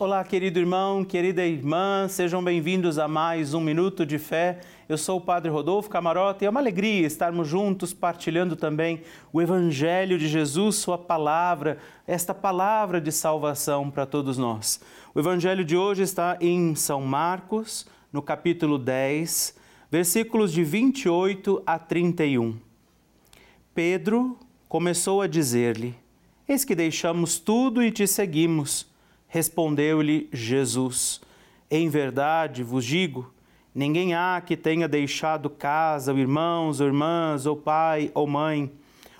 Olá, querido irmão, querida irmã, sejam bem-vindos a mais um Minuto de Fé. Eu sou o Padre Rodolfo Camarota e é uma alegria estarmos juntos partilhando também o Evangelho de Jesus, Sua palavra, esta palavra de salvação para todos nós. O Evangelho de hoje está em São Marcos, no capítulo 10, versículos de 28 a 31. Pedro começou a dizer-lhe: Eis que deixamos tudo e te seguimos. Respondeu-lhe Jesus: Em verdade vos digo, ninguém há que tenha deixado casa, ou irmãos, ou irmãs, ou pai, ou mãe,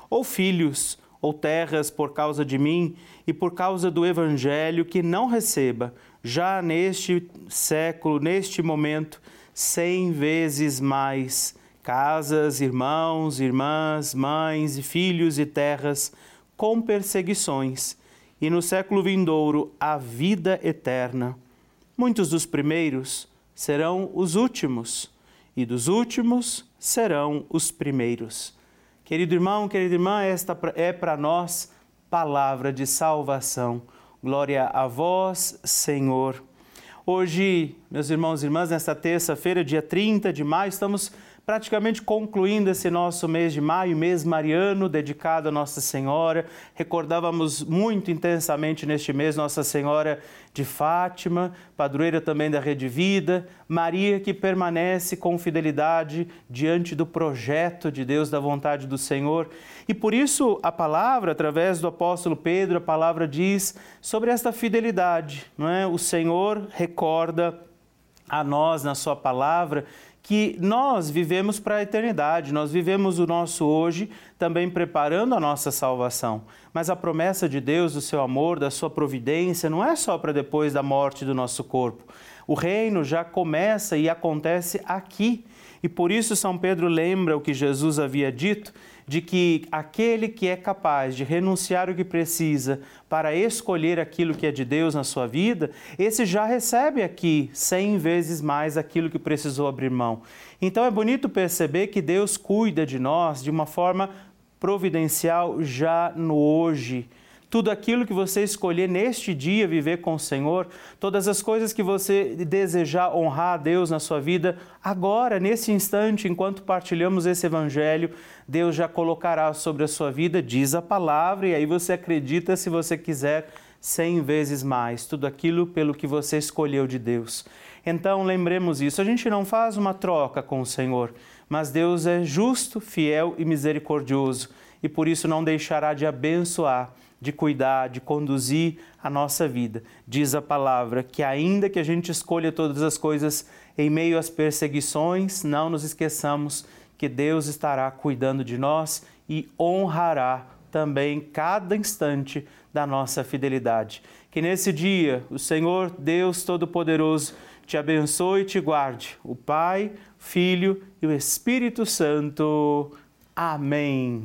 ou filhos, ou terras por causa de mim e por causa do Evangelho, que não receba, já neste século, neste momento, cem vezes mais casas, irmãos, irmãs, mães e filhos e terras, com perseguições e no século vindouro a vida eterna. Muitos dos primeiros serão os últimos, e dos últimos serão os primeiros. Querido irmão, querida irmã, esta é para nós palavra de salvação. Glória a vós, Senhor. Hoje, meus irmãos e irmãs, nesta terça-feira, dia 30 de maio, estamos praticamente concluindo esse nosso mês de maio, mês mariano, dedicado a Nossa Senhora. Recordávamos muito intensamente neste mês Nossa Senhora de Fátima, padroeira também da Rede Vida, Maria que permanece com fidelidade diante do projeto de Deus, da vontade do Senhor. E por isso a palavra, através do apóstolo Pedro, a palavra diz sobre esta fidelidade, não é? O Senhor recorda a nós na sua palavra que nós vivemos para a eternidade, nós vivemos o nosso hoje também preparando a nossa salvação. Mas a promessa de Deus, do seu amor, da sua providência, não é só para depois da morte do nosso corpo. O reino já começa e acontece aqui. E por isso São Pedro lembra o que Jesus havia dito de que aquele que é capaz de renunciar o que precisa para escolher aquilo que é de Deus na sua vida, esse já recebe aqui cem vezes mais aquilo que precisou abrir mão. Então é bonito perceber que Deus cuida de nós de uma forma providencial já no hoje tudo aquilo que você escolher neste dia viver com o Senhor, todas as coisas que você desejar honrar a Deus na sua vida, agora, nesse instante, enquanto partilhamos esse Evangelho, Deus já colocará sobre a sua vida, diz a palavra, e aí você acredita, se você quiser, cem vezes mais, tudo aquilo pelo que você escolheu de Deus. Então, lembremos isso, a gente não faz uma troca com o Senhor, mas Deus é justo, fiel e misericordioso, e por isso não deixará de abençoar de cuidar, de conduzir a nossa vida. Diz a palavra que, ainda que a gente escolha todas as coisas em meio às perseguições, não nos esqueçamos que Deus estará cuidando de nós e honrará também cada instante da nossa fidelidade. Que nesse dia o Senhor Deus Todo-Poderoso te abençoe e te guarde, o Pai, Filho e o Espírito Santo. Amém.